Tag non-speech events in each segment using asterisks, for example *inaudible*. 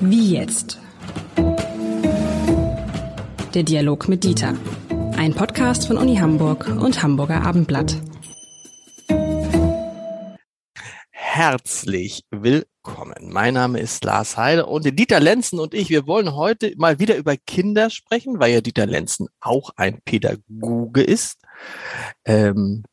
Wie jetzt? Der Dialog mit Dieter. Ein Podcast von Uni Hamburg und Hamburger Abendblatt. Herzlich willkommen. Mein Name ist Lars Heide und Dieter Lenzen und ich, wir wollen heute mal wieder über Kinder sprechen, weil ja Dieter Lenzen auch ein Pädagoge ist. Ähm,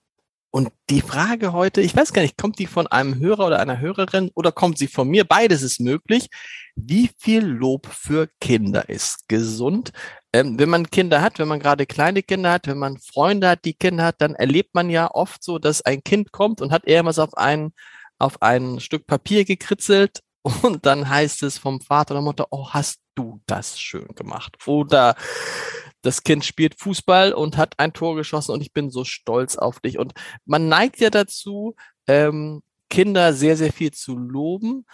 und die Frage heute, ich weiß gar nicht, kommt die von einem Hörer oder einer Hörerin oder kommt sie von mir? Beides ist möglich. Wie viel Lob für Kinder ist gesund? Ähm, wenn man Kinder hat, wenn man gerade kleine Kinder hat, wenn man Freunde hat, die Kinder hat, dann erlebt man ja oft so, dass ein Kind kommt und hat irgendwas auf ein, auf ein Stück Papier gekritzelt *laughs* und dann heißt es vom Vater oder Mutter, oh, hast du das schön gemacht? Oder das Kind spielt Fußball und hat ein Tor geschossen und ich bin so stolz auf dich. Und man neigt ja dazu, ähm, Kinder sehr, sehr viel zu loben.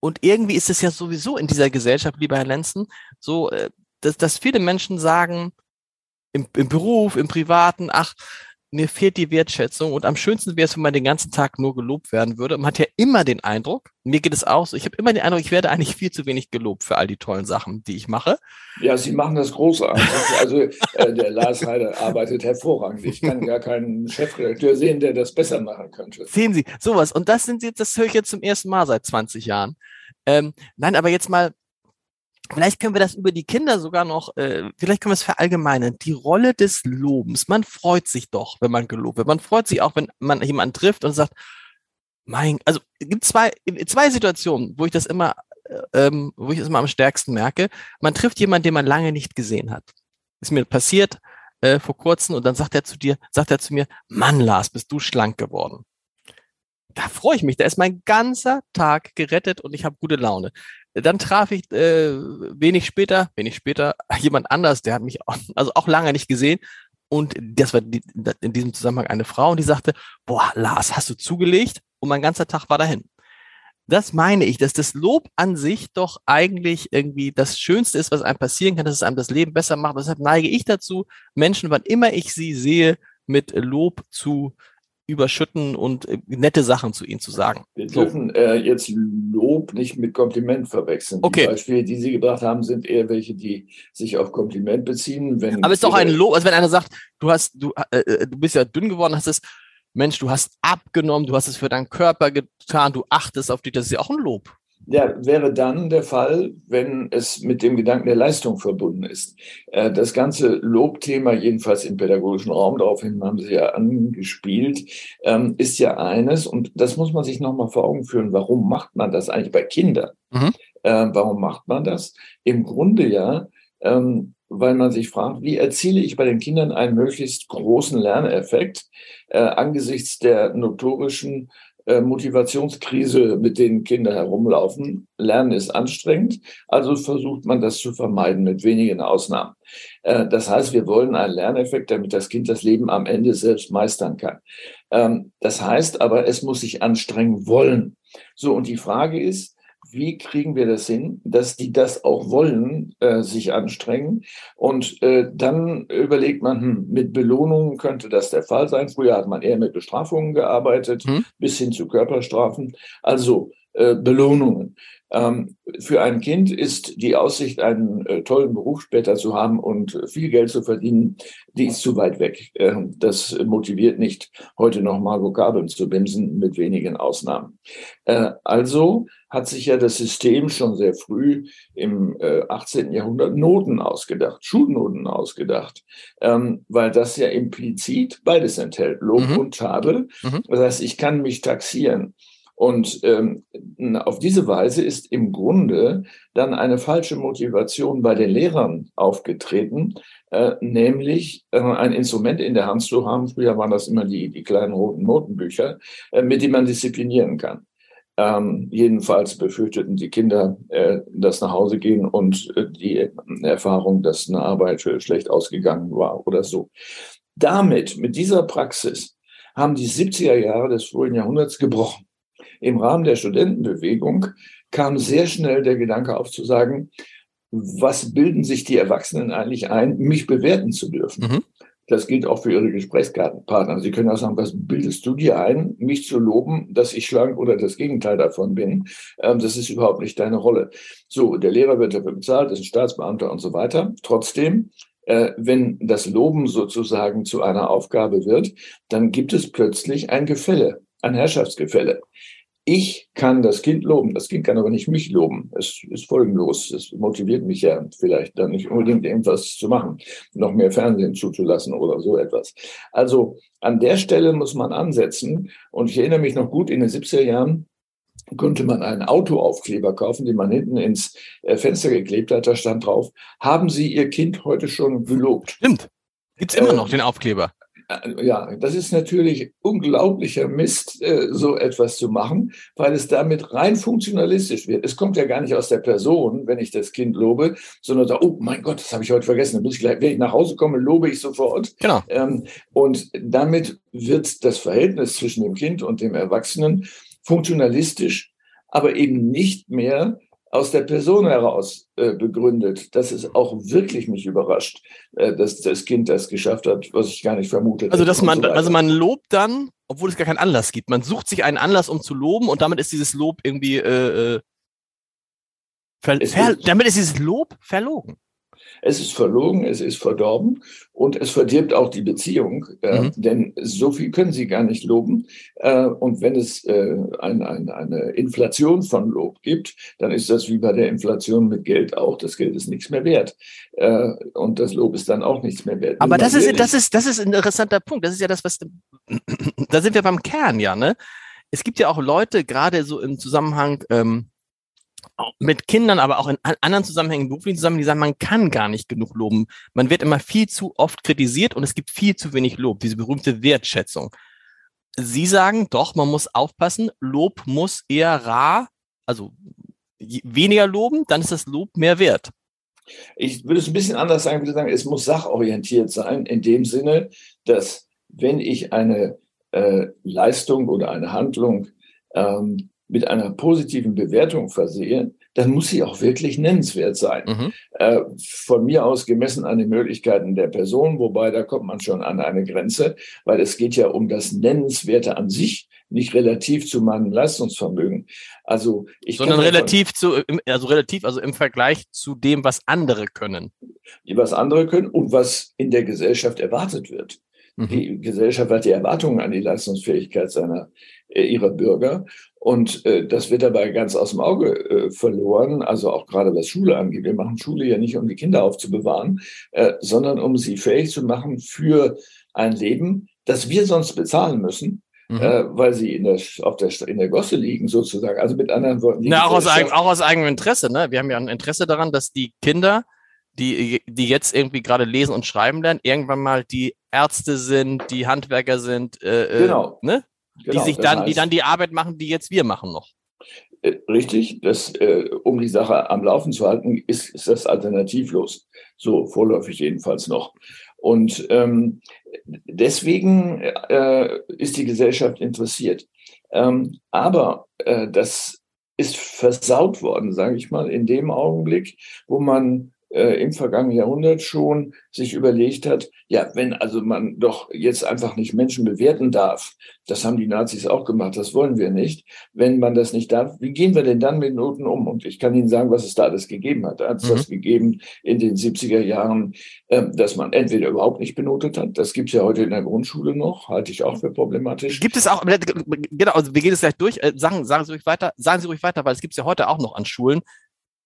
Und irgendwie ist es ja sowieso in dieser Gesellschaft, lieber Herr Lenzen, so, äh, dass, dass viele Menschen sagen, im, im Beruf, im Privaten, ach, mir fehlt die Wertschätzung und am schönsten wäre es, wenn man den ganzen Tag nur gelobt werden würde. Man hat ja immer den Eindruck, mir geht es auch so, ich habe immer den Eindruck, ich werde eigentlich viel zu wenig gelobt für all die tollen Sachen, die ich mache. Ja, Sie machen das großartig. Also äh, der Lars Heider arbeitet hervorragend. Ich kann gar keinen Chefredakteur sehen, der das besser machen könnte. Sehen Sie, sowas. Und das sind jetzt, das höre ich jetzt zum ersten Mal seit 20 Jahren. Ähm, nein, aber jetzt mal Vielleicht können wir das über die Kinder sogar noch, äh, vielleicht können wir es verallgemeinern. Die Rolle des Lobens. Man freut sich doch, wenn man gelobt wird. Man freut sich auch, wenn man jemanden trifft und sagt, mein, also es gibt zwei, zwei Situationen, wo ich das immer, äh, ähm, wo ich das immer am stärksten merke. Man trifft jemanden, den man lange nicht gesehen hat. Ist mir passiert äh, vor kurzem und dann sagt er zu dir, sagt er zu mir, Mann, Lars, bist du schlank geworden da freue ich mich. Da ist mein ganzer Tag gerettet und ich habe gute Laune. Dann traf ich äh, wenig später, wenig später *laughs* jemand anders, der hat mich auch, also auch lange nicht gesehen. Und das war die, in diesem Zusammenhang eine Frau und die sagte, boah, Lars, hast du zugelegt? Und mein ganzer Tag war dahin. Das meine ich, dass das Lob an sich doch eigentlich irgendwie das Schönste ist, was einem passieren kann, dass es einem das Leben besser macht. Deshalb neige ich dazu, Menschen, wann immer ich sie sehe, mit Lob zu überschütten und äh, nette Sachen zu ihnen zu sagen. Wir so. dürfen äh, jetzt Lob nicht mit Kompliment verwechseln. Okay. Die Beispiele, die Sie gebracht haben, sind eher welche, die sich auf Kompliment beziehen. Wenn Aber es ist doch ein Lob, also wenn einer sagt, du hast, du, äh, äh, du bist ja dünn geworden, hast es, Mensch, du hast abgenommen, du hast es für deinen Körper getan, du achtest auf dich, das ist ja auch ein Lob. Ja, wäre dann der Fall, wenn es mit dem Gedanken der Leistung verbunden ist. Äh, das ganze Lobthema, jedenfalls im pädagogischen Raum, daraufhin haben Sie ja angespielt, ähm, ist ja eines, und das muss man sich nochmal vor Augen führen, warum macht man das eigentlich bei Kindern? Mhm. Äh, warum macht man das? Im Grunde ja, ähm, weil man sich fragt, wie erziele ich bei den Kindern einen möglichst großen Lerneffekt äh, angesichts der notorischen äh, Motivationskrise, mit denen Kinder herumlaufen. Lernen ist anstrengend, also versucht man das zu vermeiden mit wenigen Ausnahmen. Äh, das heißt, wir wollen einen Lerneffekt, damit das Kind das Leben am Ende selbst meistern kann. Ähm, das heißt aber, es muss sich anstrengen wollen. So, und die Frage ist, wie kriegen wir das hin, dass die das auch wollen, äh, sich anstrengen. Und äh, dann überlegt man, hm, mit Belohnungen könnte das der Fall sein. Früher hat man eher mit Bestrafungen gearbeitet, hm. bis hin zu Körperstrafen. Also äh, Belohnungen. Ähm, für ein Kind ist die Aussicht, einen äh, tollen Beruf später zu haben und viel Geld zu verdienen, die ist zu weit weg. Äh, das motiviert nicht, heute noch mal Vokabeln zu bimsen, mit wenigen Ausnahmen. Äh, also hat sich ja das System schon sehr früh im 18. Äh, Jahrhundert Noten ausgedacht, Schulnoten ausgedacht, ähm, weil das ja implizit beides enthält, Lob mhm. und Tadel. Mhm. Das heißt, ich kann mich taxieren. Und ähm, auf diese Weise ist im Grunde dann eine falsche Motivation bei den Lehrern aufgetreten, äh, nämlich äh, ein Instrument in der Hand zu haben. Früher waren das immer die, die kleinen roten Notenbücher, äh, mit denen man disziplinieren kann. Ähm, jedenfalls befürchteten die Kinder, äh, dass nach Hause gehen und äh, die Erfahrung, dass eine Arbeit schlecht ausgegangen war oder so. Damit, mit dieser Praxis, haben die 70er Jahre des vorigen Jahrhunderts gebrochen im Rahmen der Studentenbewegung kam sehr schnell der Gedanke auf zu sagen, was bilden sich die Erwachsenen eigentlich ein, mich bewerten zu dürfen? Mhm. Das gilt auch für Ihre Gesprächspartner. Sie können auch sagen, was bildest du dir ein, mich zu loben, dass ich schlank oder das Gegenteil davon bin? Ähm, das ist überhaupt nicht deine Rolle. So, der Lehrer wird dafür bezahlt, ist ein Staatsbeamter und so weiter. Trotzdem, äh, wenn das Loben sozusagen zu einer Aufgabe wird, dann gibt es plötzlich ein Gefälle, ein Herrschaftsgefälle. Ich kann das Kind loben, das Kind kann aber nicht mich loben. Es ist folgenlos. Es motiviert mich ja vielleicht dann nicht unbedingt irgendwas zu machen, noch mehr Fernsehen zuzulassen oder so etwas. Also an der Stelle muss man ansetzen. Und ich erinnere mich noch gut, in den 70er Jahren konnte man einen Autoaufkleber kaufen, den man hinten ins äh, Fenster geklebt hat. Da stand drauf, haben Sie Ihr Kind heute schon gelobt? Stimmt. Gibt's immer äh, noch den Aufkleber? Äh, ja, das ist natürlich unglaublicher Mist, äh, so etwas zu machen, weil es damit rein funktionalistisch wird. Es kommt ja gar nicht aus der Person, wenn ich das Kind lobe, sondern da, oh mein Gott, das habe ich heute vergessen. Dann muss ich gleich, wenn ich nach Hause komme, lobe ich sofort. Genau. Ähm, und damit wird das Verhältnis zwischen dem Kind und dem Erwachsenen funktionalistisch, aber eben nicht mehr aus der Person heraus äh, begründet. Das ist auch wirklich mich überrascht, äh, dass das Kind das geschafft hat, was ich gar nicht vermutet Also, dass man, so also man lobt dann, obwohl es gar keinen Anlass gibt. Man sucht sich einen Anlass, um zu loben, und damit ist dieses Lob irgendwie äh, äh damit ist dieses Lob verlogen. Es ist verlogen, es ist verdorben und es verdirbt auch die Beziehung, äh, mhm. denn so viel können Sie gar nicht loben. Äh, und wenn es äh, ein, ein, eine Inflation von Lob gibt, dann ist das wie bei der Inflation mit Geld auch. Das Geld ist nichts mehr wert äh, und das Lob ist dann auch nichts mehr wert. Aber das ist, das ist, das ist ein interessanter Punkt. Das ist ja das, was, *clears throat* da sind wir beim Kern, ja, ne? Es gibt ja auch Leute, gerade so im Zusammenhang, ähm, mit Kindern, aber auch in anderen Zusammenhängen, beruflichen Zusammenhängen, die sagen, man kann gar nicht genug loben. Man wird immer viel zu oft kritisiert und es gibt viel zu wenig Lob, diese berühmte Wertschätzung. Sie sagen doch, man muss aufpassen, Lob muss eher rar, also weniger loben, dann ist das Lob mehr wert. Ich würde es ein bisschen anders sagen, ich würde sagen, es muss sachorientiert sein, in dem Sinne, dass wenn ich eine äh, Leistung oder eine Handlung ähm, mit einer positiven Bewertung versehen, dann muss sie auch wirklich nennenswert sein. Mhm. Äh, von mir aus gemessen an den Möglichkeiten der Person, wobei da kommt man schon an eine Grenze, weil es geht ja um das Nennenswerte an sich, nicht relativ zu meinem Leistungsvermögen. Also ich sondern relativ zu, also relativ, also im Vergleich zu dem, was andere können. Was andere können und was in der Gesellschaft erwartet wird. Mhm. Die Gesellschaft hat die Erwartungen an die Leistungsfähigkeit seiner äh, ihrer Bürger. Und äh, das wird dabei ganz aus dem Auge äh, verloren, also auch gerade was Schule angeht. Wir machen Schule ja nicht, um die Kinder aufzubewahren, äh, sondern um sie fähig zu machen für ein Leben, das wir sonst bezahlen müssen. Mhm. Äh, weil sie in der, auf der, in der Gosse liegen, sozusagen. Also mit anderen Worten. Na, auch aus, eigen, auch aus eigenem Interesse. Ne? Wir haben ja ein Interesse daran, dass die Kinder, die, die jetzt irgendwie gerade lesen und schreiben lernen, irgendwann mal die Ärzte sind, die Handwerker sind. Äh, äh genau. Ne? Genau, die sich dann, heißt, die dann die Arbeit machen, die jetzt wir machen noch. Äh, richtig, das, äh, um die Sache am Laufen zu halten, ist, ist das alternativlos. So vorläufig jedenfalls noch. Und ähm, deswegen äh, ist die Gesellschaft interessiert. Ähm, aber äh, das ist versaut worden, sage ich mal, in dem Augenblick, wo man äh, im vergangenen Jahrhundert schon sich überlegt hat, ja, wenn also man doch jetzt einfach nicht Menschen bewerten darf, das haben die Nazis auch gemacht, das wollen wir nicht. Wenn man das nicht darf, wie gehen wir denn dann mit Noten um? Und ich kann Ihnen sagen, was es da alles gegeben hat. Da hat es mhm. das gegeben in den 70er Jahren, äh, dass man entweder überhaupt nicht benotet hat, das gibt es ja heute in der Grundschule noch, halte ich auch für problematisch. Gibt es auch, genau, also wir gehen es gleich durch, äh, sagen, sagen Sie ruhig weiter, sagen Sie ruhig weiter, weil es gibt es ja heute auch noch an Schulen,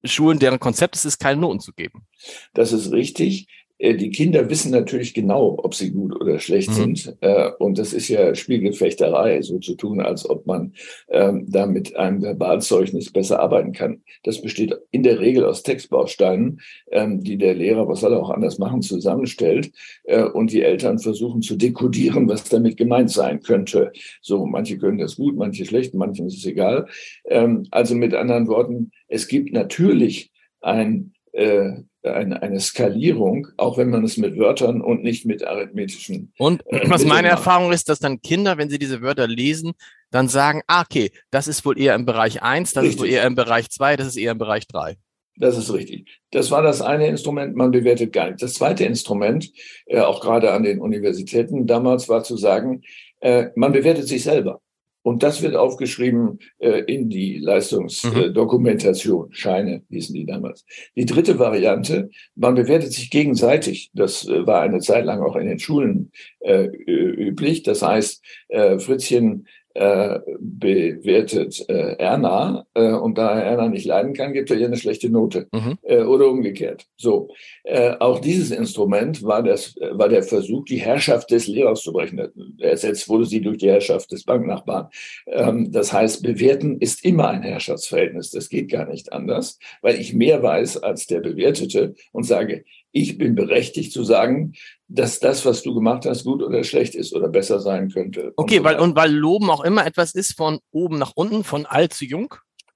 Schulen, deren Konzept es ist, keine Noten zu geben. Das ist richtig. Äh, die Kinder wissen natürlich genau, ob sie gut oder schlecht mhm. sind. Äh, und das ist ja Spiegelfechterei, so zu tun, als ob man ähm, da mit einem Verbalzeugnis besser arbeiten kann. Das besteht in der Regel aus Textbausteinen, ähm, die der Lehrer, was soll er auch anders machen, zusammenstellt. Äh, und die Eltern versuchen zu dekodieren, was damit gemeint sein könnte. So, manche können das gut, manche schlecht, manchen ist es egal. Ähm, also mit anderen Worten, es gibt natürlich ein äh, eine, eine Skalierung, auch wenn man es mit Wörtern und nicht mit arithmetischen. Und äh, was meine macht. Erfahrung ist, dass dann Kinder, wenn sie diese Wörter lesen, dann sagen, ah, okay, das ist wohl eher im Bereich 1, das Richtig. ist wohl eher im Bereich 2, das ist eher im Bereich 3. Das ist richtig. Das war das eine Instrument, man bewertet gar nicht. Das zweite Instrument, äh, auch gerade an den Universitäten damals, war zu sagen, äh, man bewertet sich selber. Und das wird aufgeschrieben äh, in die Leistungsdokumentation, mhm. Scheine hießen die damals. Die dritte Variante, man bewertet sich gegenseitig. Das äh, war eine Zeit lang auch in den Schulen äh, üblich. Das heißt, äh, Fritzchen äh, bewertet äh, Erna äh, und da er Erna nicht leiden kann, gibt er ihr eine schlechte Note mhm. äh, oder umgekehrt. So, äh, auch dieses Instrument war das war der Versuch, die Herrschaft des Lehrers zu brechen. Ersetzt wurde sie durch die Herrschaft des Banknachbarn. Ähm, das heißt, bewerten ist immer ein Herrschaftsverhältnis. Das geht gar nicht anders, weil ich mehr weiß als der Bewertete und sage, ich bin berechtigt zu sagen, dass das, was du gemacht hast, gut oder schlecht ist oder besser sein könnte. Okay, und so weil, und weil Loben auch immer etwas ist von oben nach unten, von alt zu jung?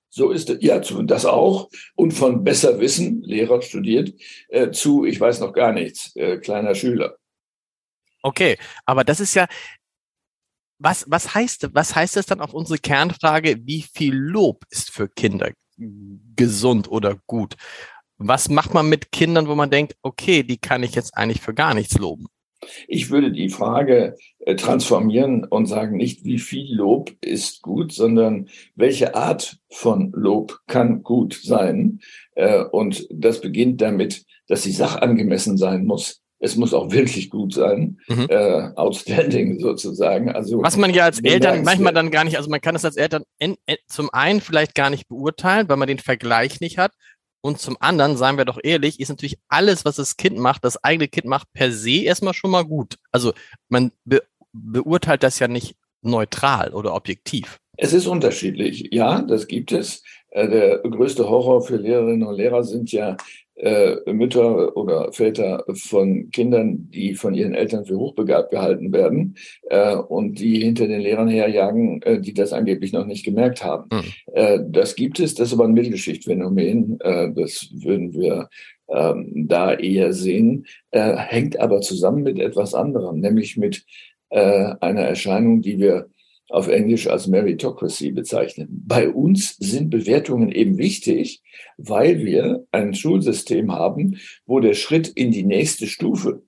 So ist es, ja, das auch. Und von besser wissen, Lehrer studiert, äh, zu, ich weiß noch gar nichts, äh, kleiner Schüler. Okay, aber das ist ja, was, was heißt, was heißt das dann auf unsere Kernfrage, wie viel Lob ist für Kinder gesund oder gut? Was macht man mit Kindern, wo man denkt, okay, die kann ich jetzt eigentlich für gar nichts loben? Ich würde die Frage äh, transformieren und sagen, nicht wie viel Lob ist gut, sondern welche Art von Lob kann gut sein. Äh, und das beginnt damit, dass sie sachangemessen sein muss. Es muss auch wirklich gut sein, mhm. äh, outstanding sozusagen. Also was man ja als Eltern manchmal dann gar nicht, also man kann es als Eltern in, in, zum einen vielleicht gar nicht beurteilen, weil man den Vergleich nicht hat, und zum anderen, seien wir doch ehrlich, ist natürlich alles, was das Kind macht, das eigene Kind macht, per se erstmal schon mal gut. Also man be beurteilt das ja nicht neutral oder objektiv. Es ist unterschiedlich. Ja, das gibt es. Äh, der größte Horror für Lehrerinnen und Lehrer sind ja äh, Mütter oder Väter von Kindern, die von ihren Eltern für hochbegabt gehalten werden äh, und die hinter den Lehrern herjagen, äh, die das angeblich noch nicht gemerkt haben. Mhm. Das gibt es, das ist aber ein Mittelschichtphänomen. Äh, das würden wir ähm, da eher sehen, äh, hängt aber zusammen mit etwas anderem, nämlich mit einer Erscheinung, die wir auf Englisch als Meritocracy bezeichnen. Bei uns sind Bewertungen eben wichtig, weil wir ein Schulsystem haben, wo der Schritt in die nächste Stufe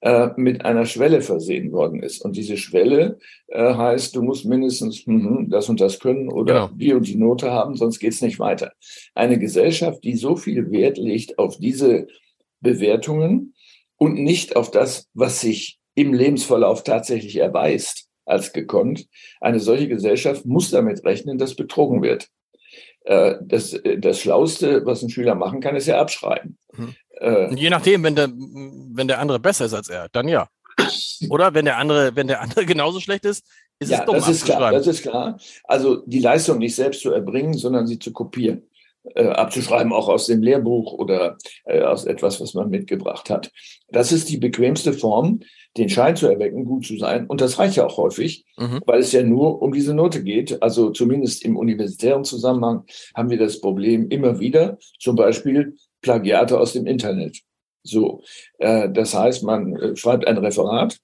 äh, mit einer Schwelle versehen worden ist. Und diese Schwelle äh, heißt, du musst mindestens hm, das und das können oder genau. die und die Note haben, sonst geht's nicht weiter. Eine Gesellschaft, die so viel Wert legt auf diese Bewertungen und nicht auf das, was sich im Lebensverlauf tatsächlich erweist, als gekonnt. Eine solche Gesellschaft muss damit rechnen, dass betrogen wird. Äh, das, das Schlauste, was ein Schüler machen kann, ist ja abschreiben. Mhm. Äh, je nachdem, wenn der, wenn der andere besser ist als er, dann ja. Oder wenn der andere, wenn der andere *laughs* genauso schlecht ist, ist ja, es dumm das ist klar, das ist klar. Also die Leistung nicht selbst zu erbringen, sondern sie zu kopieren. Äh, abzuschreiben, auch aus dem Lehrbuch oder äh, aus etwas, was man mitgebracht hat. Das ist die bequemste Form, den Schein zu erwecken, gut zu sein. Und das reicht ja auch häufig, mhm. weil es ja nur um diese Note geht. Also zumindest im universitären Zusammenhang haben wir das Problem immer wieder. Zum Beispiel Plagiate aus dem Internet. So, äh, das heißt, man äh, schreibt ein Referat,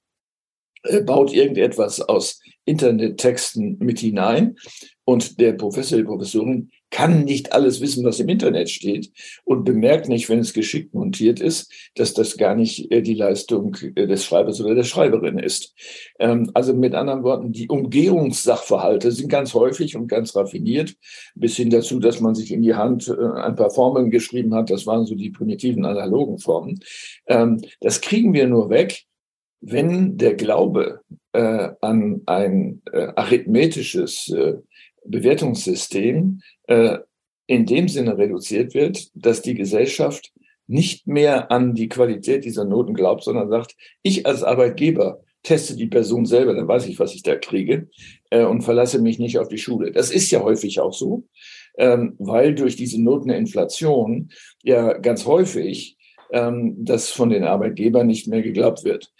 äh, baut irgendetwas aus Internettexten mit hinein und der Professor, die Professorin kann nicht alles wissen, was im Internet steht und bemerkt nicht, wenn es geschickt montiert ist, dass das gar nicht äh, die Leistung äh, des Schreibers oder der Schreiberin ist. Ähm, also mit anderen Worten, die Umgehungssachverhalte sind ganz häufig und ganz raffiniert, bis hin dazu, dass man sich in die Hand äh, ein paar Formeln geschrieben hat. Das waren so die primitiven analogen Formen. Ähm, das kriegen wir nur weg, wenn der Glaube an ein arithmetisches Bewertungssystem äh, in dem Sinne reduziert wird, dass die Gesellschaft nicht mehr an die Qualität dieser Noten glaubt, sondern sagt, ich als Arbeitgeber teste die Person selber, dann weiß ich, was ich da kriege äh, und verlasse mich nicht auf die Schule. Das ist ja häufig auch so, ähm, weil durch diese Noteninflation ja ganz häufig ähm, das von den Arbeitgebern nicht mehr geglaubt wird.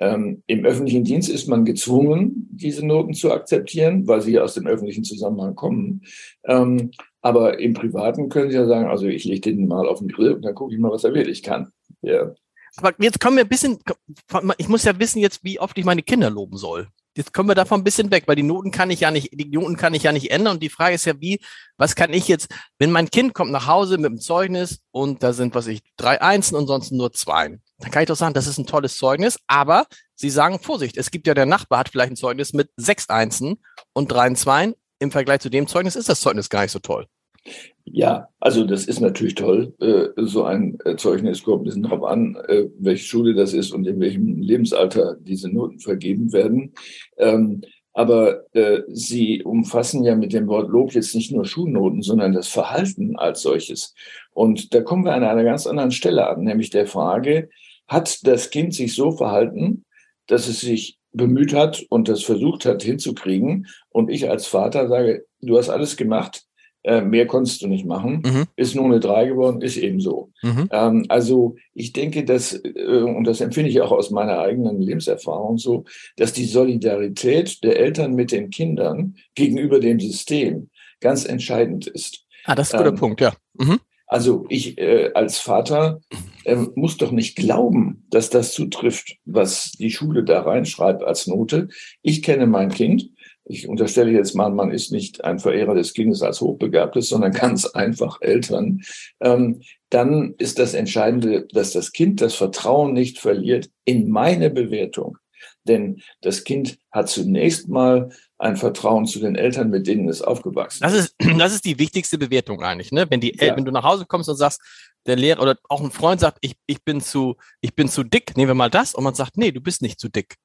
Ähm, Im öffentlichen Dienst ist man gezwungen, diese Noten zu akzeptieren, weil sie aus dem öffentlichen Zusammenhang kommen. Ähm, aber im Privaten können Sie ja sagen, also ich lege den mal auf den Grill und dann gucke ich mal, was er wirklich kann. Ja. Aber jetzt kommen wir ein bisschen, ich muss ja wissen jetzt, wie oft ich meine Kinder loben soll. Jetzt kommen wir davon ein bisschen weg, weil die Noten kann ich ja nicht, die Noten kann ich ja nicht ändern. Und die Frage ist ja, wie, was kann ich jetzt, wenn mein Kind kommt nach Hause mit dem Zeugnis und da sind, was ich, drei Einsen und sonst nur zwei, dann kann ich doch sagen, das ist ein tolles Zeugnis, aber Sie sagen, Vorsicht, es gibt ja der Nachbar hat vielleicht ein Zeugnis mit sechs Einsen und drei Zweien. Im Vergleich zu dem Zeugnis ist das Zeugnis gar nicht so toll. Ja, also das ist natürlich toll. Äh, so ein äh, Zeugnis kommt ein bisschen darauf an, äh, welche Schule das ist und in welchem Lebensalter diese Noten vergeben werden. Ähm, aber sie umfassen ja mit dem Wort Lob jetzt nicht nur Schulnoten, sondern das Verhalten als solches. Und da kommen wir an einer ganz anderen Stelle an, nämlich der Frage, hat das Kind sich so verhalten, dass es sich bemüht hat und das versucht hat hinzukriegen. Und ich als Vater sage, du hast alles gemacht, äh, mehr konntest du nicht machen. Mhm. Ist nur eine drei geworden, ist eben so. Mhm. Ähm, also ich denke, dass, äh, und das empfinde ich auch aus meiner eigenen Lebenserfahrung so, dass die Solidarität der Eltern mit den Kindern gegenüber dem System ganz entscheidend ist. Ah, das ist ein guter ähm, Punkt, ja. Mhm. Also ich äh, als Vater äh, muss doch nicht glauben, dass das zutrifft, was die Schule da reinschreibt als Note. Ich kenne mein Kind ich unterstelle jetzt mal, man ist nicht ein Verehrer des Kindes als Hochbegabtes, sondern ganz einfach Eltern, ähm, dann ist das Entscheidende, dass das Kind das Vertrauen nicht verliert in meine Bewertung. Denn das Kind hat zunächst mal ein Vertrauen zu den Eltern, mit denen es aufgewachsen das ist. *clears throat* Das ist die wichtigste Bewertung eigentlich, ne? Wenn die, ja. wenn du nach Hause kommst und sagst, der Lehrer oder auch ein Freund sagt, ich, ich bin zu, ich bin zu dick, nehmen wir mal das, und man sagt, nee, du bist nicht zu dick.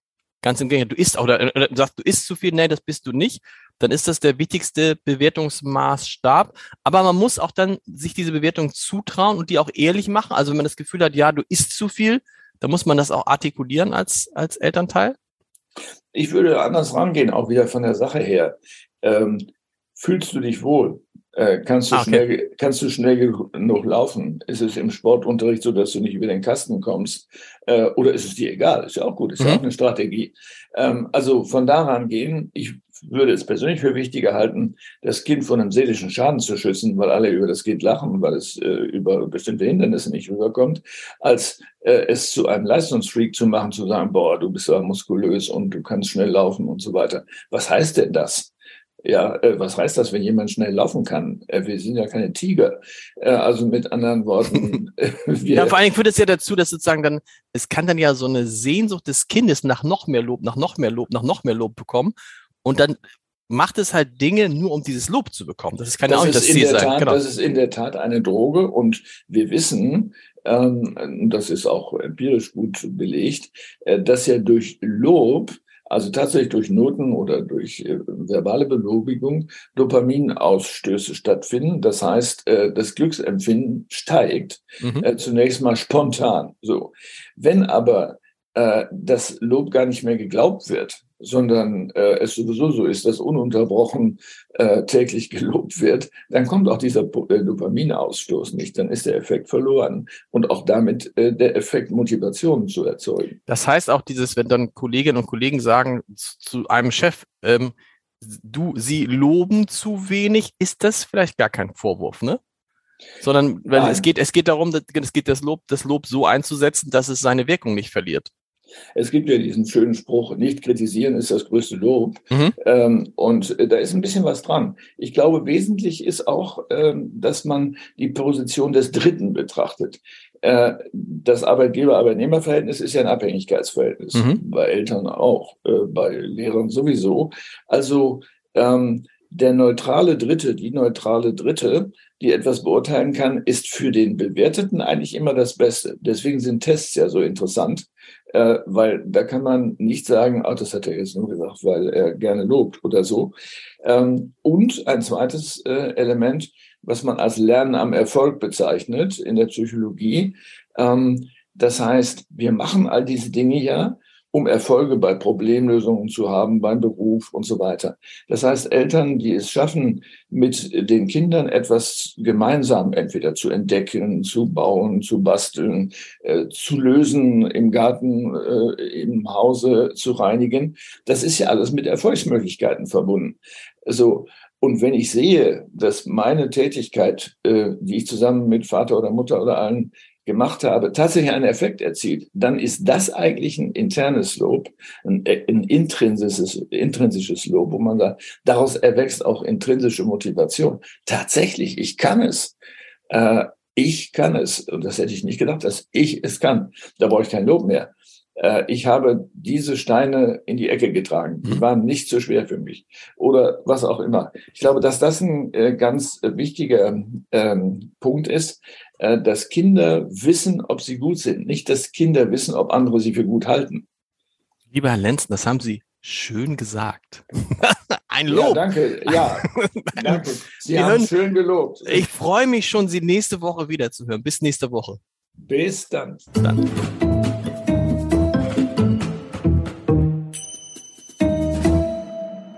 Ganz im Gegenteil, du isst oder, oder sagst, du isst zu viel, nee, das bist du nicht, dann ist das der wichtigste Bewertungsmaßstab. Aber man muss auch dann sich diese Bewertung zutrauen und die auch ehrlich machen. Also wenn man das Gefühl hat, ja, du isst zu viel, dann muss man das auch artikulieren als, als Elternteil. Ich würde anders rangehen, auch wieder von der Sache her. Ähm, fühlst du dich wohl? Äh, kannst, du ah, okay. schnell, kannst du schnell genug laufen? Ist es im Sportunterricht so, dass du nicht über den Kasten kommst? Äh, oder ist es dir egal? Ist ja auch gut, ist mhm. ja auch eine Strategie. Ähm, also von daran gehen, ich würde es persönlich für wichtiger halten, das Kind von einem seelischen Schaden zu schützen, weil alle über das Kind lachen, weil es äh, über bestimmte Hindernisse nicht rüberkommt, als äh, es zu einem Leistungsfreak zu machen, zu sagen, boah, du bist ja muskulös und du kannst schnell laufen und so weiter. Was heißt denn das? Ja, äh, was heißt das, wenn jemand schnell laufen kann? Äh, wir sind ja keine Tiger. Äh, also mit anderen Worten. *laughs* Wir ja, vor allen Dingen führt es ja dazu, dass sozusagen dann, es kann dann ja so eine Sehnsucht des Kindes nach noch mehr Lob, nach noch mehr Lob, nach noch mehr Lob bekommen. Und dann macht es halt Dinge nur, um dieses Lob zu bekommen. Das kann ja auch nicht das Ziel sein. Tat, genau. Das ist in der Tat eine Droge und wir wissen, ähm, das ist auch empirisch gut belegt, äh, dass ja durch Lob also tatsächlich durch Noten oder durch äh, verbale Belobigung Dopaminausstöße stattfinden. Das heißt, äh, das Glücksempfinden steigt mhm. äh, zunächst mal spontan. So, wenn aber äh, das Lob gar nicht mehr geglaubt wird, sondern äh, es sowieso so ist, dass ununterbrochen äh, täglich gelobt wird, dann kommt auch dieser äh, Dopaminausstoß nicht, dann ist der Effekt verloren und auch damit äh, der Effekt Motivation zu erzeugen. Das heißt auch dieses, wenn dann Kolleginnen und Kollegen sagen zu einem Chef, ähm, du, sie loben zu wenig, ist das vielleicht gar kein Vorwurf, ne? Sondern weil es geht, es geht darum, es geht das Lob, das Lob so einzusetzen, dass es seine Wirkung nicht verliert. Es gibt ja diesen schönen Spruch, nicht kritisieren ist das größte Lob. Mhm. Ähm, und äh, da ist ein bisschen was dran. Ich glaube, wesentlich ist auch, ähm, dass man die Position des Dritten betrachtet. Äh, das Arbeitgeber-Arbeitnehmer-Verhältnis ist ja ein Abhängigkeitsverhältnis, mhm. bei Eltern auch, äh, bei Lehrern sowieso. Also ähm, der neutrale Dritte, die neutrale Dritte, die etwas beurteilen kann, ist für den Bewerteten eigentlich immer das Beste. Deswegen sind Tests ja so interessant, äh, weil da kann man nicht sagen, ah, das hat er jetzt nur gesagt, weil er gerne lobt oder so. Ähm, und ein zweites äh, Element, was man als Lernen am Erfolg bezeichnet in der Psychologie. Ähm, das heißt, wir machen all diese Dinge ja, um Erfolge bei Problemlösungen zu haben, beim Beruf und so weiter. Das heißt, Eltern, die es schaffen, mit den Kindern etwas gemeinsam entweder zu entdecken, zu bauen, zu basteln, äh, zu lösen, im Garten, äh, im Hause zu reinigen, das ist ja alles mit Erfolgsmöglichkeiten verbunden. Also, und wenn ich sehe, dass meine Tätigkeit, äh, die ich zusammen mit Vater oder Mutter oder allen gemacht habe, tatsächlich einen Effekt erzielt, dann ist das eigentlich ein internes Lob, ein, ein intrinsisches, intrinsisches Lob, wo man sagt, daraus erwächst auch intrinsische Motivation. Tatsächlich, ich kann es. Äh, ich kann es. Und das hätte ich nicht gedacht, dass ich es kann. Da brauche ich kein Lob mehr. Äh, ich habe diese Steine in die Ecke getragen. Die mhm. waren nicht so schwer für mich. Oder was auch immer. Ich glaube, dass das ein äh, ganz wichtiger ähm, Punkt ist, äh, dass Kinder wissen, ob sie gut sind. Nicht, dass Kinder wissen, ob andere sie für gut halten. Lieber Herr Lenzen, das haben Sie schön gesagt. *laughs* Ein Lob. Ja, danke. Ja, *laughs* danke. Sie, Sie haben hören, schön gelobt. Ich freue mich schon, Sie nächste Woche wiederzuhören. Bis nächste Woche. Bis dann. dann.